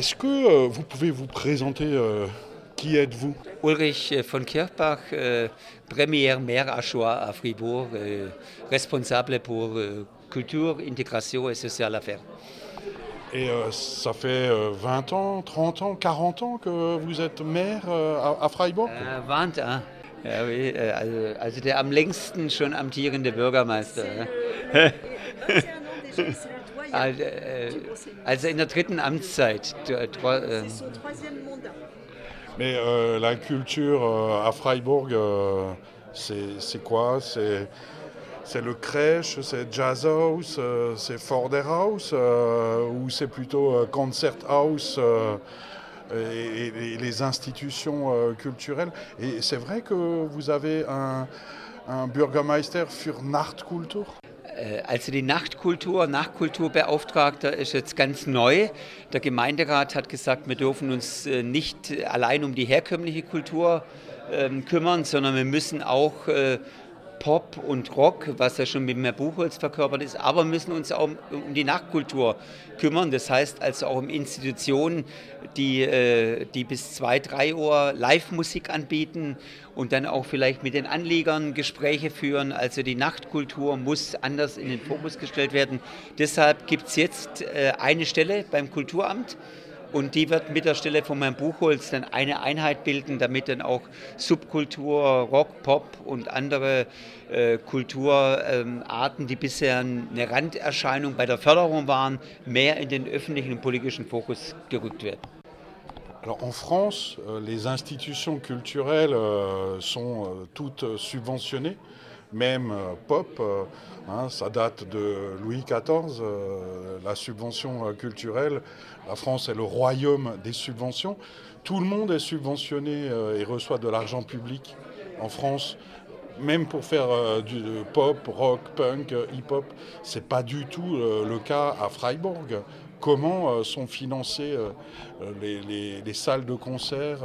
Est-ce que euh, vous pouvez vous présenter euh, Qui êtes-vous Ulrich euh, von Kirchbach, euh, premier maire à choix à Fribourg, euh, responsable pour euh, culture, intégration et sociale affaires. Et euh, ça fait euh, 20 ans, 30 ans, 40 ans que vous êtes maire euh, à, à Freiburg Äh, warnt, ah. Ja, oui, äh, also, also der am längsten schon amtierende Bürgermeister. Ja. Also, in der dritten Amtszeit. Äh, Mais euh, la culture euh, à Freiburg, euh, c'est quoi? C'est le crèche, c'est jazz house, euh, c'est Forder House euh, ou c'est plutôt euh, concert house euh, et, les institutions euh, culturelles? Et c'est vrai que vous avez un, un Bürgermeister für Nachtkultur? Also die Nachtkultur, Nachtkulturbeauftragter ist jetzt ganz neu. Der Gemeinderat hat gesagt, wir dürfen uns äh, nicht allein um die herkömmliche Kultur ähm, kümmern, sondern wir müssen auch äh, Pop und Rock, was ja schon mit mehr Buchholz verkörpert ist, aber müssen uns auch um, die Nachtkultur kümmern. Das heißt also auch um Institutionen, die, äh, die bis 2, 3 Uhr Live-Musik anbieten und dann auch vielleicht mit den Anliegern Gespräche führen. Also die Nachtkultur muss anders in den Fokus gestellt werden. Deshalb gibt es jetzt äh, eine Stelle beim Kulturamt. Und die wird mit der Stelle von meinem Buchholz dann eine Einheit bilden, damit dann auch Subkultur, Rock, Pop und andere äh, Kulturarten, die bisher eine Randerscheinung bei der Förderung waren, mehr in den öffentlichen und politischen Fokus gerückt werden. Alors en France, euh, les institutions culturelles euh, sont euh, toutes subventionnées, même euh, pop, euh, hein, ça date de Louis XIV, euh, la subvention culturelle. La France est le royaume des subventions. Tout le monde est subventionné et reçoit de l'argent public en France. Même pour faire du pop, rock, punk, hip-hop, c'est pas du tout le cas à Freiburg. Comment sont financées les, les- les salles de concert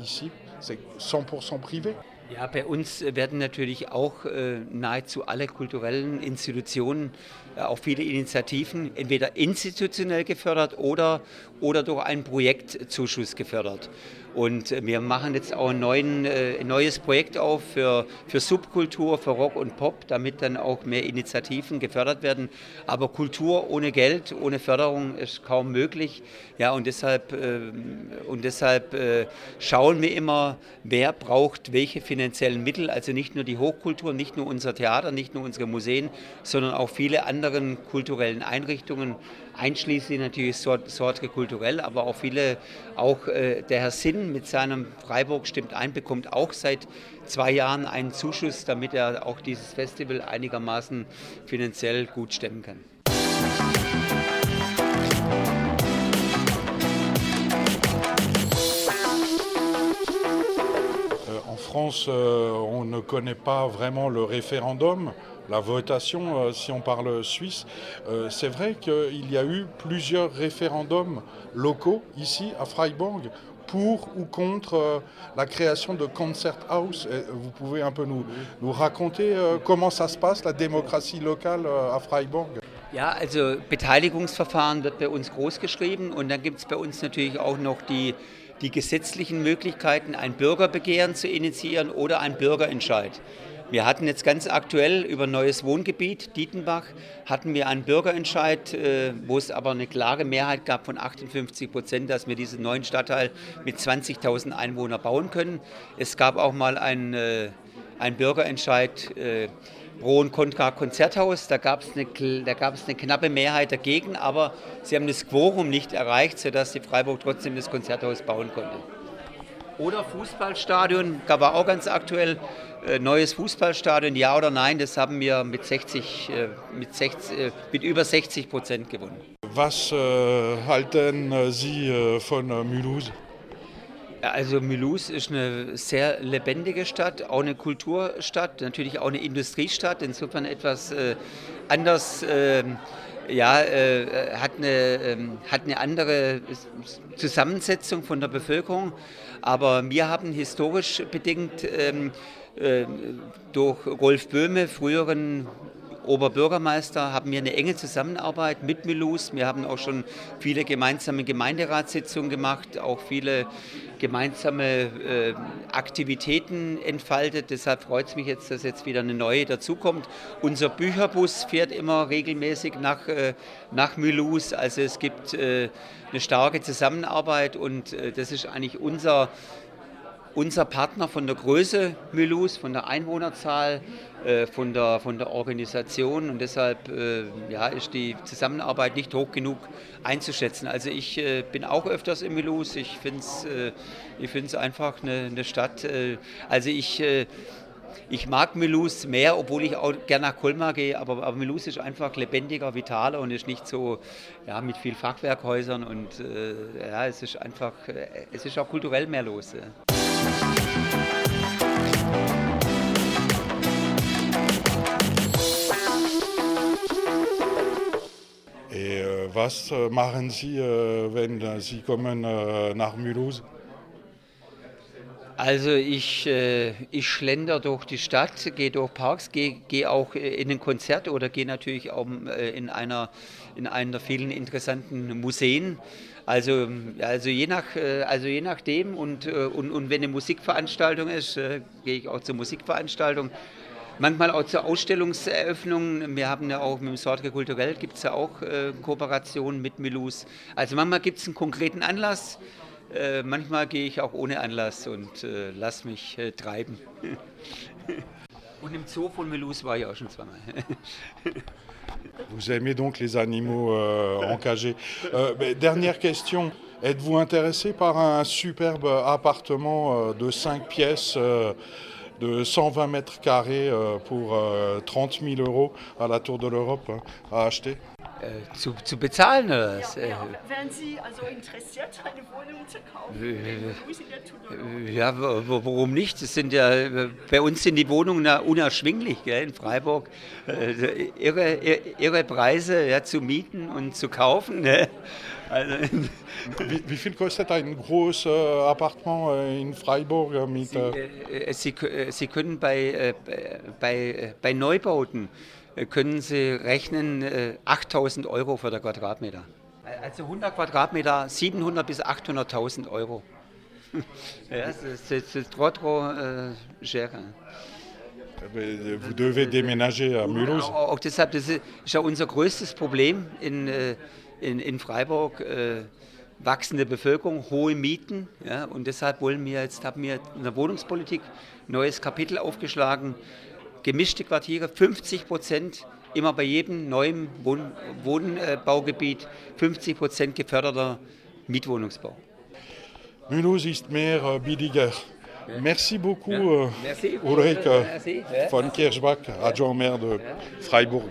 ici? C'est 100% privé. Ja, bei uns werden natürlich auch äh, nahezu alle kulturellen Institutionen, äh, auch viele Initiativen, entweder institutionell gefördert oder, oder durch einen Projektzuschuss gefördert. Und äh, wir machen jetzt auch ein, neuen, äh, ein neues Projekt auf für, für Subkultur, für Rock und Pop, damit dann auch mehr Initiativen gefördert werden. Aber Kultur ohne Geld, ohne Förderung ist kaum möglich. Ja, und deshalb, äh, und deshalb äh, schauen wir immer, wer braucht welche finanziellen Mittel. Also nicht nur die Hochkultur, nicht nur unser Theater, nicht nur unsere Museen, sondern auch viele anderen kulturellen Einrichtungen, einschließlich natürlich Sort- Sortre kulturell, aber auch viele, auch äh, der Herr Sinn mit seinem Freiburg stimmt ein, bekommt auch seit zwei Jahren einen Zuschuss, damit er auch dieses Festival einigermaßen finanziell gut stemmen kann. France, euh, on ne connaît pas vraiment le référendum, la votation, euh, si on parle suisse. Euh, C'est vrai qu'il y a eu plusieurs référendums locaux ici à Freiburg pour ou contre euh, la création de Concert House. Et vous pouvez un peu nous, nous raconter euh, comment ça se passe, la démocratie locale euh, à Freiburg? Ja, also Beteiligungsverfahren wird bei uns groß geschrieben und dann gibt es bei uns natürlich auch noch die, die gesetzlichen Möglichkeiten, ein Bürgerbegehren zu initiieren oder ein Bürgerentscheid. Wir hatten jetzt ganz aktuell über neues Wohngebiet, Dietenbach, hatten wir einen Bürgerentscheid, äh, wo es aber eine klare Mehrheit gab von 58 Prozent, dass wir diesen neuen Stadtteil mit 20.000 Einwohnern bauen können. Es gab auch mal einen, äh, einen Bürgerentscheid und Contra Konzerthaus. Da gab es eine, da eine knappe Mehrheit dagegen, aber sie haben das Quorum nicht erreicht, sodass die Freiburg trotzdem das Konzerthaus bauen konnte. Oder Fußballstadion, gab war auch ganz aktuell. Äh, neues Fußballstadion, ja oder nein, das haben wir mit, 60, äh, mit, 60, äh, mit über 60 Prozent gewonnen. Was halten Sie von äh, Also Mulhouse ist eine sehr lebendige Stadt, auch eine Kulturstadt, natürlich auch eine Industriestadt, insofern etwas äh, anders, ähm, ja, äh, hat, eine, ähm, hat eine andere Zusammensetzung von der Bevölkerung, aber wir haben historisch bedingt ähm, äh, durch Rolf Böhme, früheren Oberbürgermeister haben wir eine enge Zusammenarbeit mit Milus. Wir haben auch schon viele gemeinsame Gemeinderatssitzungen gemacht, auch viele gemeinsame äh, Aktivitäten entfaltet. Deshalb freut es mich jetzt, dass jetzt wieder eine neue dazukommt. Unser Bücherbus fährt immer regelmäßig nach, äh, nach Mulhouse. Also es gibt äh, eine starke Zusammenarbeit und äh, das ist eigentlich unser unser Partner von der Größe Mulhouse, von der Einwohnerzahl, äh, von, der, von der Organisation und deshalb äh, ja, ist die Zusammenarbeit nicht hoch genug einzuschätzen. Also ich äh, bin auch öfters in Mulhouse, ich finde es ich einfach eine, eine Stadt, also ich ich mag Mulhouse mehr, obwohl ich auch gerne nach Colmar gehe, aber, aber Mulhouse ist einfach lebendiger, vitaler und ist nicht so ja, mit viel Fachwerkhäusern und äh, ja, es ist einfach, es ist auch kulturell mehr los. Ja. Was machen Sie, wenn Sie kommen nach Mulhouse? Also ich, äh, ich schlender durch die Stadt, gehe durch Parks, gehe, gehe auch in ein Konzert oder gehe natürlich auch äh, in einer, in einer vielen interessanten Museen. Also, also, je, nach, äh, also je nachdem und, äh, und, und wenn eine Musikveranstaltung ist, äh, gehe ich auch zur Musikveranstaltung. Manchmal auch zur Ausstellungseröffnung. Wir haben ja auch mit dem Sorte Kulturell gibt es ja auch äh, Kooperationen mit Milus. Also manchmal gibt es einen konkreten Anlass, äh, manchmal gehe ich auch ohne Anlass und äh, lasse mich treiben. und im Zoo von Milus war ich auch schon zweimal. Vous aimez donc les animaux euh, encagés. Euh, dernière question. Êtes-vous intéressé par un superbe appartement euh, de 5 pièces de 120 mètres carrés pour 30 000 euros à la Tour de l'Europe à acheter Äh, zu, zu bezahlen oder was? Ja, ja. Wären Sie also interessiert, eine Wohnung zu kaufen? Äh, ja, warum nicht? Das sind ja, bei uns sind die Wohnungen unerschwinglich gell, in Freiburg. Äh, irre, irre Preise ja, zu mieten und zu kaufen. Ne? Also, wie, wie, viel kostet ein großes Appartement in Freiburg? Mit, Sie, Sie, können bei, bei, bei Neubauten können Sie rechnen 8000 äh, Euro für den Quadratmeter. Also 100 Quadratmeter 700 bis 800.000 Euro. ja, c'est trop trop äh, cher. Vous devez déménager à Mulhouse. Auch, auch deshalb, das ist ja unser größtes Problem in, äh, in, in Freiburg. Äh, wachsende Bevölkerung, hohe Mieten. Ja, und deshalb wollen wir jetzt, haben wir in der Wohnungspolitik ein neues Kapitel aufgeschlagen gemischte Quartiere, 50 Prozent immer bei jedem neuen Wohn Wohnbaugebiet 50 Prozent geförderter Mietwohnungsbau. Mulhouse ist mehr billiger. Merci beaucoup, ja. Äh, Merci. Ulrike Merci. von Kirchbach, Adjoint Maire de Freiburg.